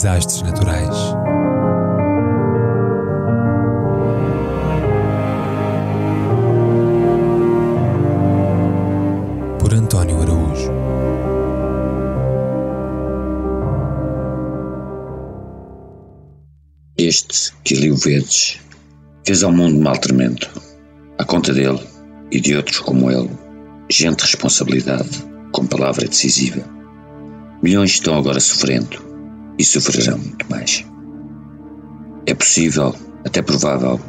Desastres naturais. Por António Araújo. Este que ali o vedes fez ao mundo mal tremendo. À conta dele e de outros como ele, gente de responsabilidade, com palavra decisiva. Milhões estão agora sofrendo e sofrerão muito mais. É possível, até provável,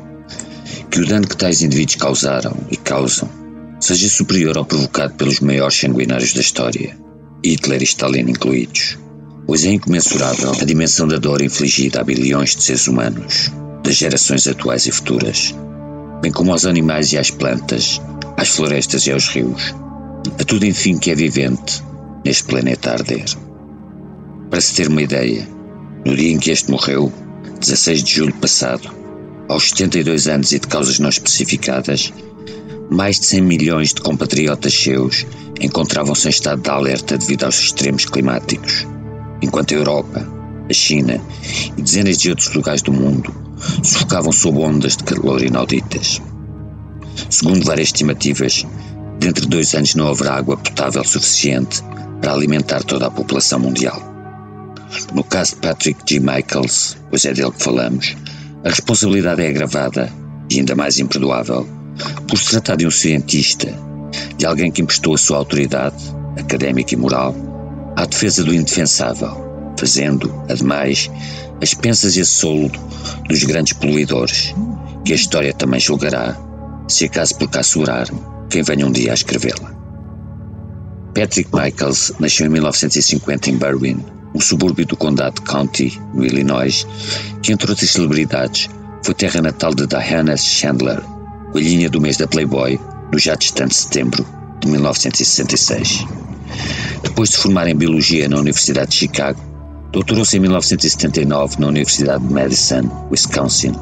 que o dano que tais indivíduos causaram e causam seja superior ao provocado pelos maiores sanguinários da história, Hitler e Stalin incluídos, pois é incomensurável a dimensão da dor infligida a bilhões de seres humanos, das gerações atuais e futuras, bem como aos animais e às plantas, às florestas e aos rios, a tudo enfim que é vivente neste planeta a arder. Para se ter uma ideia, no dia em que este morreu, 16 de julho passado, aos 72 anos e de causas não especificadas, mais de 100 milhões de compatriotas seus encontravam-se em estado de alerta devido aos extremos climáticos, enquanto a Europa, a China e dezenas de outros lugares do mundo sufocavam sob ondas de calor inauditas. Segundo várias estimativas, dentro de dois anos não haverá água potável suficiente para alimentar toda a população mundial. No caso de Patrick G. Michaels, pois é dele que falamos, a responsabilidade é agravada e ainda mais imperdoável por se tratar de um cientista, de alguém que emprestou a sua autoridade, académica e moral, à defesa do indefensável, fazendo, ademais, as pensas e a soldo dos grandes poluidores, que a história também julgará, se acaso por cá segurar quem venha um dia a escrevê-la. Patrick Michaels nasceu em 1950 em Berwyn, um subúrbio do condado County, no Illinois, que, entre outras celebridades, foi terra natal de Diana Chandler, coelhinha do mês da Playboy, do já distante setembro de 1966. Depois de formar em Biologia na Universidade de Chicago, doutorou-se em 1979 na Universidade de Madison, Wisconsin,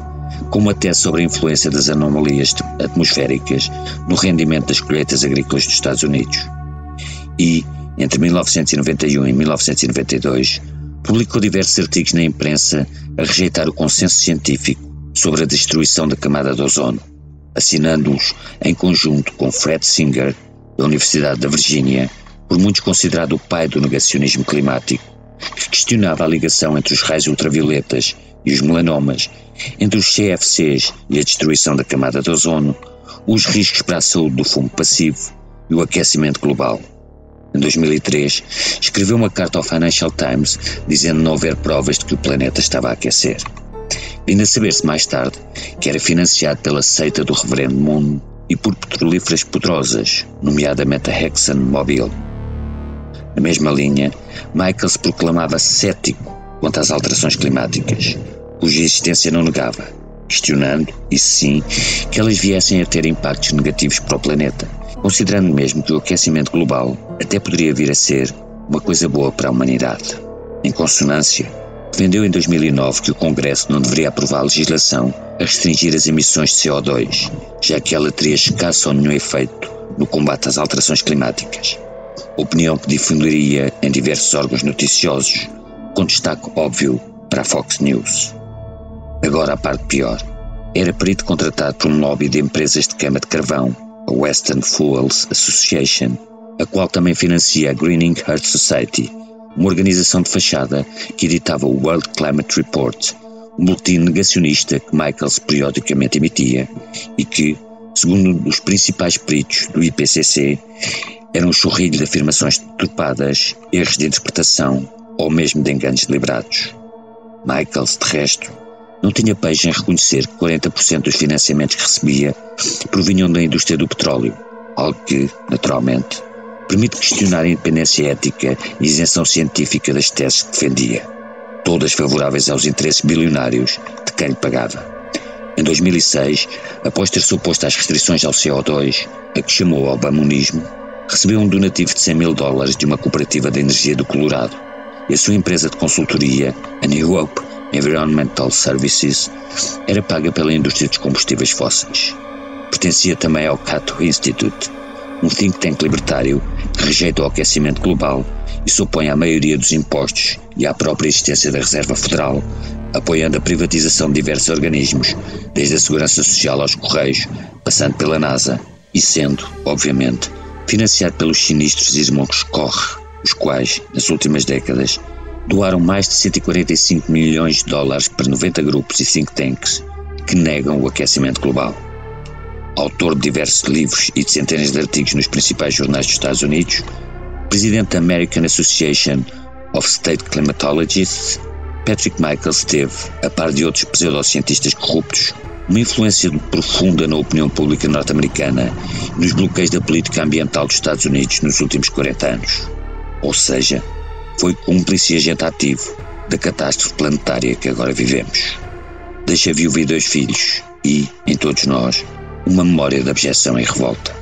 com uma tese sobre a influência das anomalias atmosféricas no rendimento das colheitas agrícolas dos Estados Unidos. E, entre 1991 e 1992, publicou diversos artigos na imprensa a rejeitar o consenso científico sobre a destruição da camada de ozono, assinando-os em conjunto com Fred Singer, da Universidade da Virgínia, por muitos considerado o pai do negacionismo climático, que questionava a ligação entre os raios ultravioletas e os melanomas, entre os CFCs e a destruição da camada de ozono, os riscos para a saúde do fumo passivo e o aquecimento global. Em 2003, escreveu uma carta ao Financial Times dizendo não haver provas de que o planeta estava a aquecer. Vindo a saber-se mais tarde que era financiado pela seita do Reverendo Moon e por petrolíferas poderosas, nomeadamente a ExxonMobil. Na mesma linha, Michael se proclamava cético quanto às alterações climáticas, cuja existência não negava, questionando, isso sim, que elas viessem a ter impactos negativos para o planeta, considerando mesmo que o aquecimento global até poderia vir a ser uma coisa boa para a humanidade. Em consonância, defendeu em 2009 que o Congresso não deveria aprovar legislação a restringir as emissões de CO2, já que ela teria escasso ou nenhum efeito no combate às alterações climáticas. Opinião que difundiria em diversos órgãos noticiosos, com destaque óbvio para a Fox News. Agora a parte pior. Era perito contratado por um lobby de empresas de queima de carvão, a Western Fuels Association, a qual também financia a Greening Earth Society, uma organização de fachada que editava o World Climate Report, um boletim negacionista que Michaels periodicamente emitia e que, segundo os principais peritos do IPCC, era um chorrilho de afirmações deturpadas, erros de interpretação ou mesmo de enganos deliberados. Michaels, de resto, não tinha peixe em reconhecer que 40% dos financiamentos que recebia provinham da indústria do petróleo, algo que, naturalmente, permite questionar a independência ética e isenção científica das teses que defendia. todas favoráveis aos interesses bilionários de quem lhe pagava. Em 2006, após ter suposto às restrições ao CO2, a que chamou Obamonismo, recebeu um donativo de 100 mil dólares de uma cooperativa de energia do Colorado e a sua empresa de consultoria, a New Hope Environmental Services, era paga pela indústria dos combustíveis fósseis. Pertencia também ao Cato Institute, um think tank libertário que rejeita o aquecimento global e se opõe à maioria dos impostos e à própria existência da Reserva Federal, apoiando a privatização de diversos organismos, desde a Segurança Social aos Correios, passando pela NASA e sendo, obviamente, financiado pelos sinistros irmãos Corre, os quais, nas últimas décadas, doaram mais de 145 milhões de dólares para 90 grupos e think tanks que negam o aquecimento global autor de diversos livros e de centenas de artigos nos principais jornais dos Estados Unidos, presidente da American Association of State Climatologists, Patrick Michaels teve, a par de outros pseudocientistas corruptos, uma influência profunda na opinião pública norte-americana e nos bloqueios da política ambiental dos Estados Unidos nos últimos 40 anos. Ou seja, foi cúmplice e agente ativo da catástrofe planetária que agora vivemos. Deixa viúva e dois filhos e, em todos nós, uma memória de abjeção e revolta.